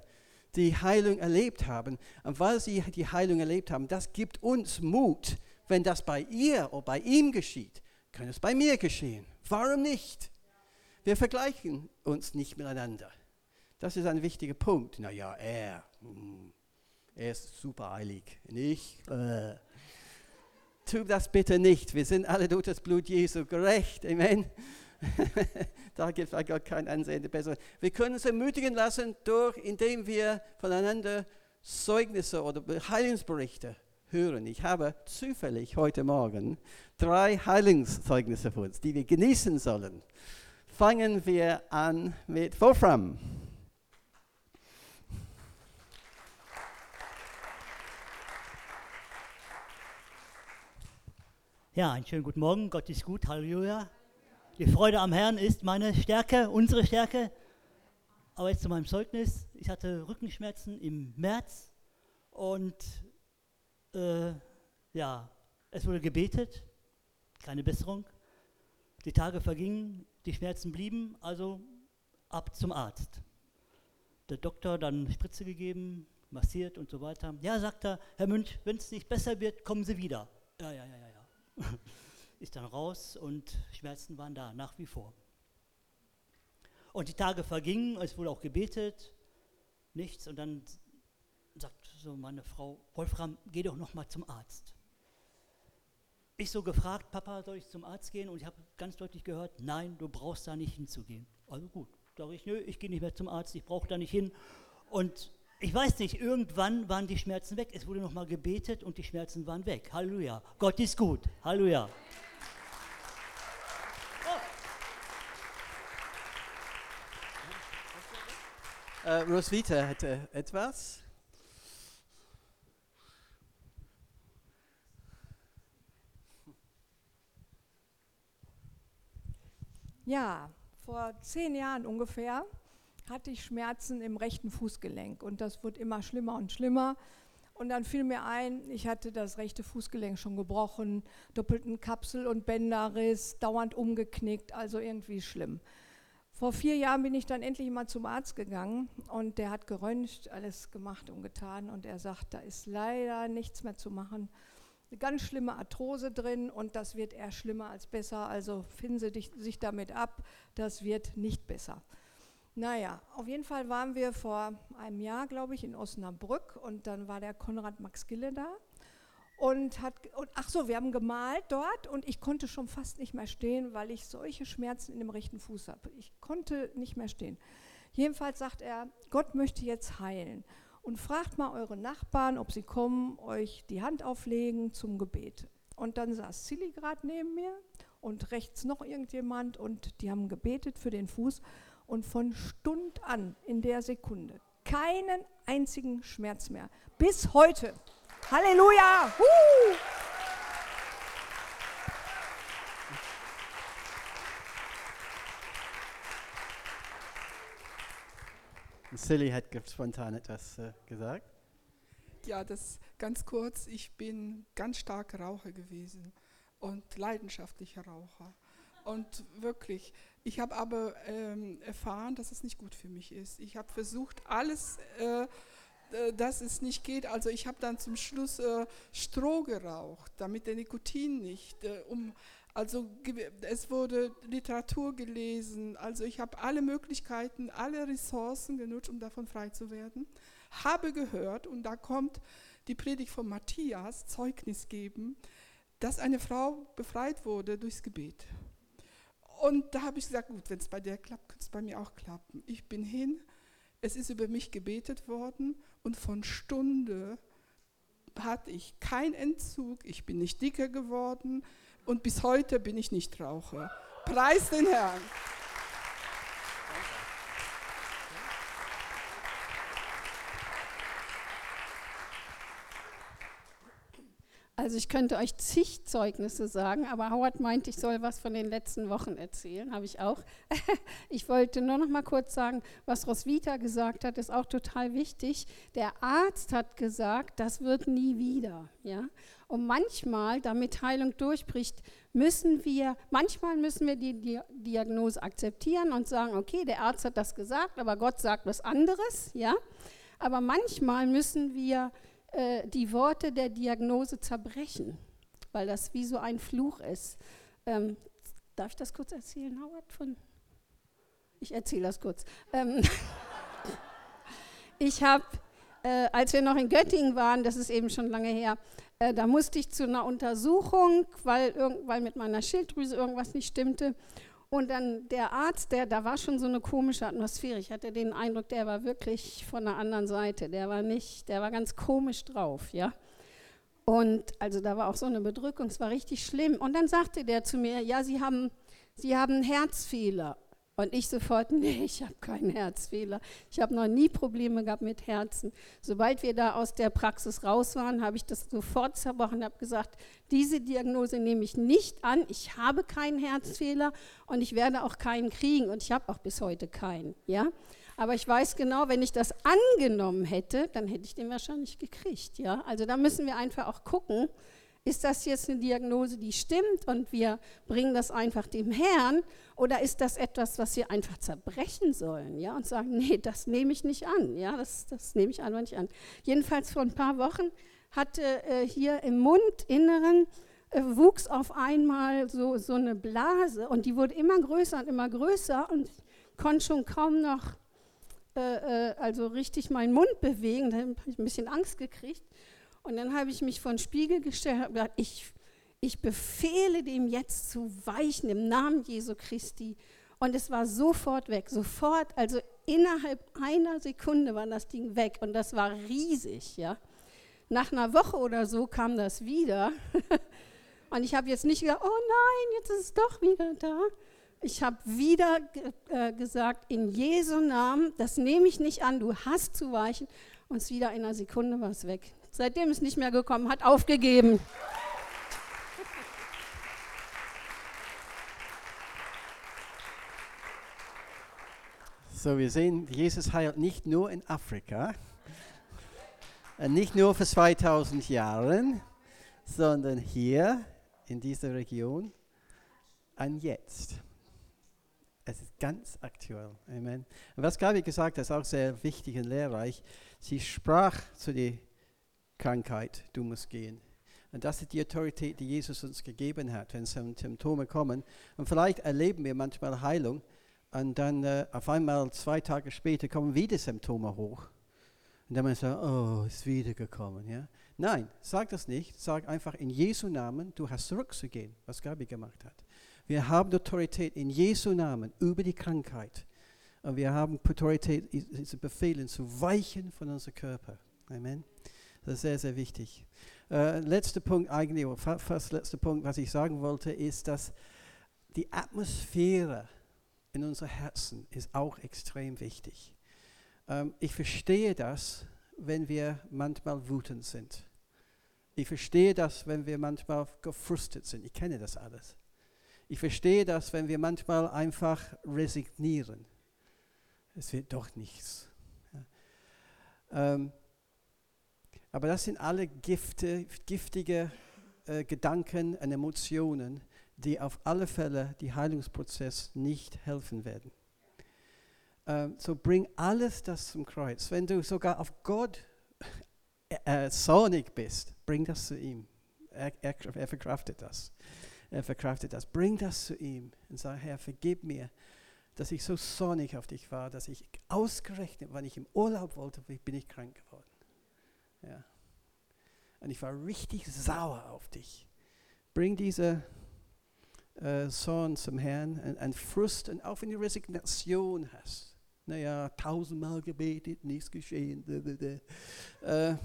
die Heilung erlebt haben. Und weil sie die Heilung erlebt haben, das gibt uns Mut, wenn das bei ihr oder bei ihm geschieht, kann es bei mir geschehen. Warum nicht? Wir vergleichen uns nicht miteinander. Das ist ein wichtiger Punkt. Naja, er, hm, er ist super eilig. Nicht? Äh. Tu das bitte nicht. Wir sind alle durch das Blut Jesu gerecht. Amen. da gibt es Gott kein Ansehen der Besseren. Wir können uns ermutigen lassen, durch, indem wir voneinander Zeugnisse oder Heilungsberichte hören. Ich habe zufällig heute Morgen drei Heilungszeugnisse für uns, die wir genießen sollen. Fangen wir an mit Wolfram. Ja, einen schönen guten Morgen. Gott ist gut. Halleluja. Die Freude am Herrn ist meine Stärke, unsere Stärke. Aber jetzt zu meinem Zeugnis. Ich hatte Rückenschmerzen im März und äh, ja, es wurde gebetet, keine Besserung. Die Tage vergingen, die Schmerzen blieben, also ab zum Arzt. Der Doktor dann Spritze gegeben, massiert und so weiter. Ja, sagt er, Herr Münch, wenn es nicht besser wird, kommen Sie wieder. Ja, ja, ja, ja, ja. ist dann raus und Schmerzen waren da, nach wie vor. Und die Tage vergingen, es wurde auch gebetet, nichts. Und dann sagt so meine Frau, Wolfram, geh doch noch mal zum Arzt. Ich so gefragt, Papa, soll ich zum Arzt gehen? Und ich habe ganz deutlich gehört, nein, du brauchst da nicht hinzugehen. Also gut, sage ich, nö, ich gehe nicht mehr zum Arzt, ich brauche da nicht hin. Und ich weiß nicht, irgendwann waren die Schmerzen weg. Es wurde nochmal gebetet und die Schmerzen waren weg. Halleluja. Gott ist gut. Halleluja. Äh, Roswitha hätte etwas. Ja, vor zehn Jahren ungefähr hatte ich Schmerzen im rechten Fußgelenk und das wird immer schlimmer und schlimmer. Und dann fiel mir ein, ich hatte das rechte Fußgelenk schon gebrochen, doppelten Kapsel- und Bänderriss, dauernd umgeknickt, also irgendwie schlimm. Vor vier Jahren bin ich dann endlich mal zum Arzt gegangen und der hat geröntgt, alles gemacht und getan und er sagt, da ist leider nichts mehr zu machen. Eine ganz schlimme Arthrose drin und das wird eher schlimmer als besser, also finden Sie sich damit ab, das wird nicht besser. Naja, auf jeden Fall waren wir vor einem Jahr, glaube ich, in Osnabrück und dann war der Konrad Max Gille da und hat, und, ach so, wir haben gemalt dort und ich konnte schon fast nicht mehr stehen, weil ich solche Schmerzen in dem rechten Fuß habe. Ich konnte nicht mehr stehen. Jedenfalls sagt er, Gott möchte jetzt heilen und fragt mal eure Nachbarn, ob sie kommen, euch die Hand auflegen zum Gebet. Und dann saß Silly gerade neben mir und rechts noch irgendjemand und die haben gebetet für den Fuß und von Stund an in der Sekunde keinen einzigen Schmerz mehr. Bis heute. Halleluja! Huh! Silly hat spontan etwas äh, gesagt. Ja, das ganz kurz. Ich bin ganz stark Raucher gewesen und leidenschaftlicher Raucher. Und wirklich, ich habe aber ähm, erfahren, dass es nicht gut für mich ist. Ich habe versucht, alles, äh, äh, dass es nicht geht. Also ich habe dann zum Schluss äh, Stroh geraucht, damit der Nikotin nicht äh, um. Also es wurde Literatur gelesen. Also ich habe alle Möglichkeiten, alle Ressourcen genutzt, um davon frei zu werden. Habe gehört und da kommt die Predigt von Matthias Zeugnis geben, dass eine Frau befreit wurde durchs Gebet. Und da habe ich gesagt, gut, wenn es bei der klappt, könnte es bei mir auch klappen. Ich bin hin, es ist über mich gebetet worden und von Stunde hatte ich keinen Entzug, ich bin nicht dicker geworden und bis heute bin ich nicht Raucher. Preis den Herrn. Also ich könnte euch zig Zeugnisse sagen, aber Howard meint, ich soll was von den letzten Wochen erzählen, habe ich auch. ich wollte nur noch mal kurz sagen, was Roswitha gesagt hat, ist auch total wichtig. Der Arzt hat gesagt, das wird nie wieder, ja? Und manchmal, damit Heilung durchbricht, müssen wir, manchmal müssen wir die Diagnose akzeptieren und sagen, okay, der Arzt hat das gesagt, aber Gott sagt was anderes, ja? Aber manchmal müssen wir äh, die Worte der Diagnose zerbrechen, weil das wie so ein Fluch ist. Ähm, darf ich das kurz erzählen, Howard? Von ich erzähle das kurz. Ähm ich habe, äh, als wir noch in Göttingen waren, das ist eben schon lange her, äh, da musste ich zu einer Untersuchung, weil, weil mit meiner Schilddrüse irgendwas nicht stimmte. Und dann der Arzt, der, da war schon so eine komische Atmosphäre. Ich hatte den Eindruck, der war wirklich von der anderen Seite. Der war nicht, der war ganz komisch drauf, ja. Und also da war auch so eine Bedrückung, es war richtig schlimm. Und dann sagte der zu mir, ja, Sie haben, Sie haben Herzfehler. Und ich sofort, nee, ich habe keinen Herzfehler. Ich habe noch nie Probleme gehabt mit Herzen. Sobald wir da aus der Praxis raus waren, habe ich das sofort zerbrochen und habe gesagt, diese Diagnose nehme ich nicht an. Ich habe keinen Herzfehler und ich werde auch keinen kriegen. Und ich habe auch bis heute keinen. Ja? Aber ich weiß genau, wenn ich das angenommen hätte, dann hätte ich den wahrscheinlich gekriegt. Ja? Also da müssen wir einfach auch gucken, ist das jetzt eine Diagnose, die stimmt und wir bringen das einfach dem Herrn oder ist das etwas, was wir einfach zerbrechen sollen ja, und sagen, nee, das nehme ich nicht an, ja, das, das nehme ich einfach nicht an. Jedenfalls vor ein paar Wochen hatte äh, hier im Mundinneren äh, wuchs auf einmal so, so eine Blase und die wurde immer größer und immer größer und konnte schon kaum noch äh, äh also richtig meinen Mund bewegen, da habe ich ein bisschen Angst gekriegt. Und dann habe ich mich vor den Spiegel gestellt und gesagt, ich, ich befehle dem jetzt zu weichen im Namen Jesu Christi. Und es war sofort weg, sofort, also innerhalb einer Sekunde war das Ding weg und das war riesig, ja. Nach einer Woche oder so kam das wieder und ich habe jetzt nicht gesagt, oh nein, jetzt ist es doch wieder da. Ich habe wieder äh, gesagt, in Jesu Namen, das nehme ich nicht an, du hast zu weichen und es wieder in einer Sekunde war es weg. Seitdem ist nicht mehr gekommen, hat aufgegeben. So, wir sehen, Jesus heilt nicht nur in Afrika, äh, nicht nur für 2000 Jahre, sondern hier in dieser Region an jetzt. Es ist ganz aktuell. Amen. Und was Gabi gesagt hat, ist auch sehr wichtig und lehrreich. Sie sprach zu den Krankheit, du musst gehen. Und das ist die Autorität, die Jesus uns gegeben hat, wenn Symptome kommen. Und vielleicht erleben wir manchmal Heilung und dann äh, auf einmal zwei Tage später kommen wieder Symptome hoch. Und dann man sagt, oh, ist wieder gekommen. Ja? Nein, sag das nicht. Sag einfach in Jesu Namen, du hast zurückzugehen, was Gabi gemacht hat. Wir haben Autorität in Jesu Namen über die Krankheit. Und wir haben Autorität, diese Befehlen zu weichen von unserem Körper. Amen. Das ist sehr, sehr wichtig. Äh, letzter Punkt eigentlich, fast letzter Punkt, was ich sagen wollte, ist, dass die Atmosphäre in unserem Herzen ist auch extrem wichtig. Ähm, ich verstehe das, wenn wir manchmal wütend sind. Ich verstehe das, wenn wir manchmal gefrustet sind. Ich kenne das alles. Ich verstehe das, wenn wir manchmal einfach resignieren. Es wird doch nichts. Ja. Ähm, aber das sind alle Gifte, giftige äh, Gedanken und Emotionen, die auf alle Fälle die Heilungsprozess nicht helfen werden. Ähm, so bring alles das zum Kreuz. Wenn du sogar auf Gott äh, zornig bist, bring das zu ihm. Er, er, er, verkraftet das. Er verkraftet das. Bring das zu ihm und sag, Herr, vergib mir, dass ich so zornig auf dich war, dass ich ausgerechnet, wenn ich im Urlaub wollte, bin ich krank geworden. Ja. Und ich war richtig sauer auf dich. Bring diese äh, Zorn zum Herrn, ein Frust und auch wenn du Resignation hast. Naja, tausendmal gebetet, nichts geschehen. Äh,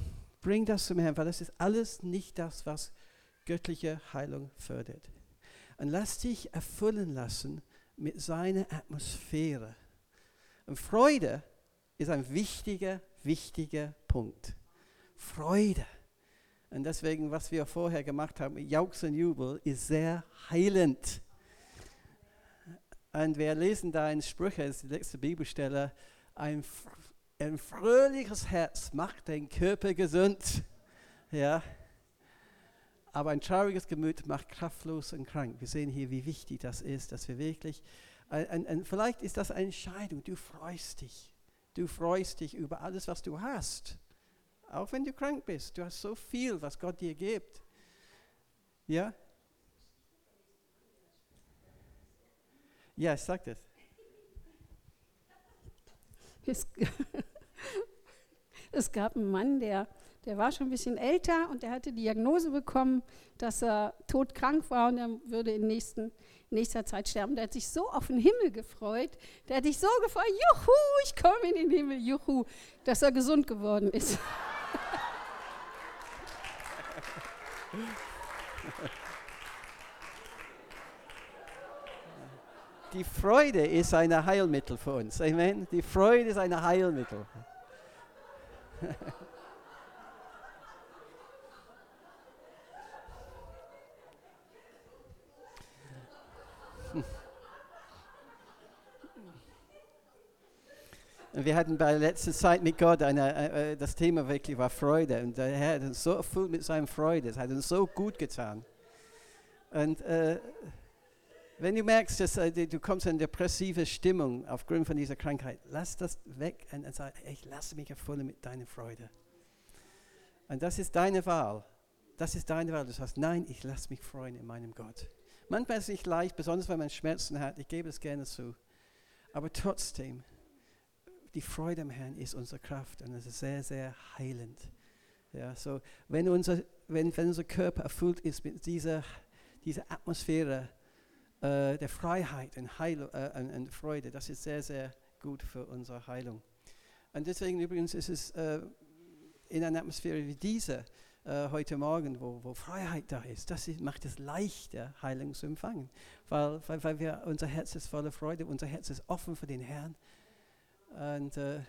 bring das zum Herrn, weil das ist alles nicht das, was göttliche Heilung fördert. Und lass dich erfüllen lassen mit seiner Atmosphäre. Und Freude ist ein wichtiger, wichtiger Punkt. Freude. Und deswegen, was wir vorher gemacht haben, Jauchz und Jubel, ist sehr heilend. Und wir lesen da in Sprüche, das ist die letzte Bibelstelle, ein, ein fröhliches Herz macht den Körper gesund. Ja. Aber ein trauriges Gemüt macht kraftlos und krank. Wir sehen hier, wie wichtig das ist, dass wir wirklich, und, und vielleicht ist das eine Entscheidung, du freust dich. Du freust dich über alles, was du hast. Auch wenn du krank bist, du hast so viel, was Gott dir gibt. Ja? Ja, ich sag das. Es, es gab einen Mann, der, der war schon ein bisschen älter und der hatte die Diagnose bekommen, dass er todkrank war und er würde in nächsten, nächster Zeit sterben. Der hat sich so auf den Himmel gefreut, der hat sich so gefreut, juhu, ich komme in den Himmel, juhu, dass er gesund geworden ist. die Freude ist ein Heilmittel für uns. Amen. Die Freude ist ein Heilmittel. wir hatten bei letzter Zeit mit Gott eine, äh, äh, das Thema wirklich war Freude. Und der Herr hat uns so erfüllt mit seiner Freude. Es hat uns so gut getan. Und äh, wenn du merkst, dass äh, du kommst in depressive Stimmung aufgrund von dieser Krankheit, lass das weg und sag, ich lasse mich erfüllen mit deiner Freude. Und das ist deine Wahl. Das ist deine Wahl. Du sagst, nein, ich lasse mich freuen in meinem Gott. Manchmal ist es nicht leicht, besonders wenn man Schmerzen hat. Ich gebe es gerne zu. Aber trotzdem, die Freude am Herrn ist unsere Kraft und es ist sehr, sehr heilend. Ja, so, wenn, unser, wenn, wenn unser Körper erfüllt ist mit dieser, dieser Atmosphäre äh, der Freiheit und, Heil, äh, und, und, Freude, das ist sehr, sehr gut für unsere Heilung. Und deswegen übrigens ist es äh, in einer Atmosphäre wie diese äh, heute Morgen, wo, wo, Freiheit da ist, das ist, macht es leichter, Heilung zu empfangen, weil, weil, weil wir, unser Herz ist voller Freude, unser Herz ist offen für den Herrn. Und äh,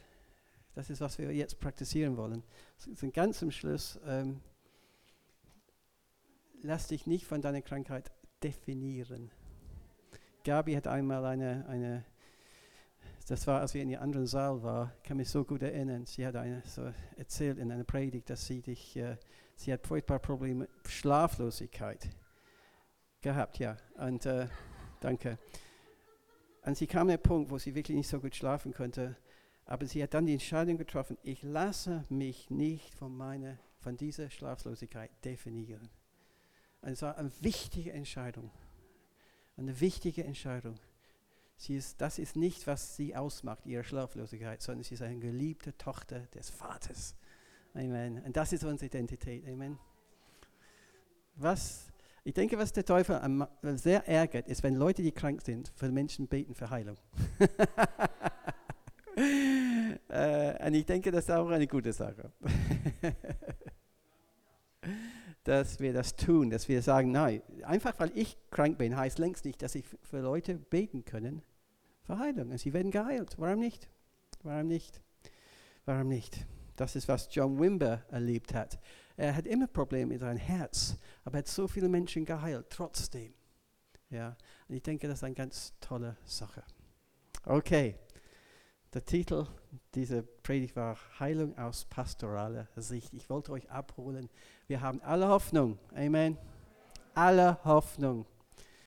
das ist, was wir jetzt praktizieren wollen. So, ganz zum Schluss, ähm, lass dich nicht von deiner Krankheit definieren. Gabi hat einmal eine, eine das war, als wir in einem anderen Saal waren, kann mich so gut erinnern. Sie hat eine, so erzählt in einer Predigt, dass sie dich, äh, sie hat furchtbare Probleme Schlaflosigkeit gehabt, ja. Und äh, danke. Und sie kam an den Punkt, wo sie wirklich nicht so gut schlafen konnte. Aber sie hat dann die Entscheidung getroffen, ich lasse mich nicht von, meiner, von dieser Schlaflosigkeit definieren. Und es war eine wichtige Entscheidung. Eine wichtige Entscheidung. Sie ist, das ist nicht, was sie ausmacht, ihre Schlaflosigkeit, sondern sie ist eine geliebte Tochter des Vaters. Amen. Und das ist unsere Identität. Amen. Was ich denke, was der Teufel sehr ärgert, ist, wenn Leute, die krank sind, für Menschen beten für Heilung. äh, und ich denke, das ist auch eine gute Sache. dass wir das tun, dass wir sagen, nein, einfach weil ich krank bin, heißt längst nicht, dass ich für Leute beten können für Heilung. Und sie werden geheilt. Warum nicht? Warum nicht? Warum nicht? Das ist, was John Wimber erlebt hat. Er hat immer Probleme mit seinem Herz, aber er hat so viele Menschen geheilt, trotzdem. Ja, und ich denke, das ist eine ganz tolle Sache. Okay, der Titel dieser Predigt war Heilung aus pastoraler Sicht. Ich wollte euch abholen. Wir haben alle Hoffnung. Amen. Alle Hoffnung.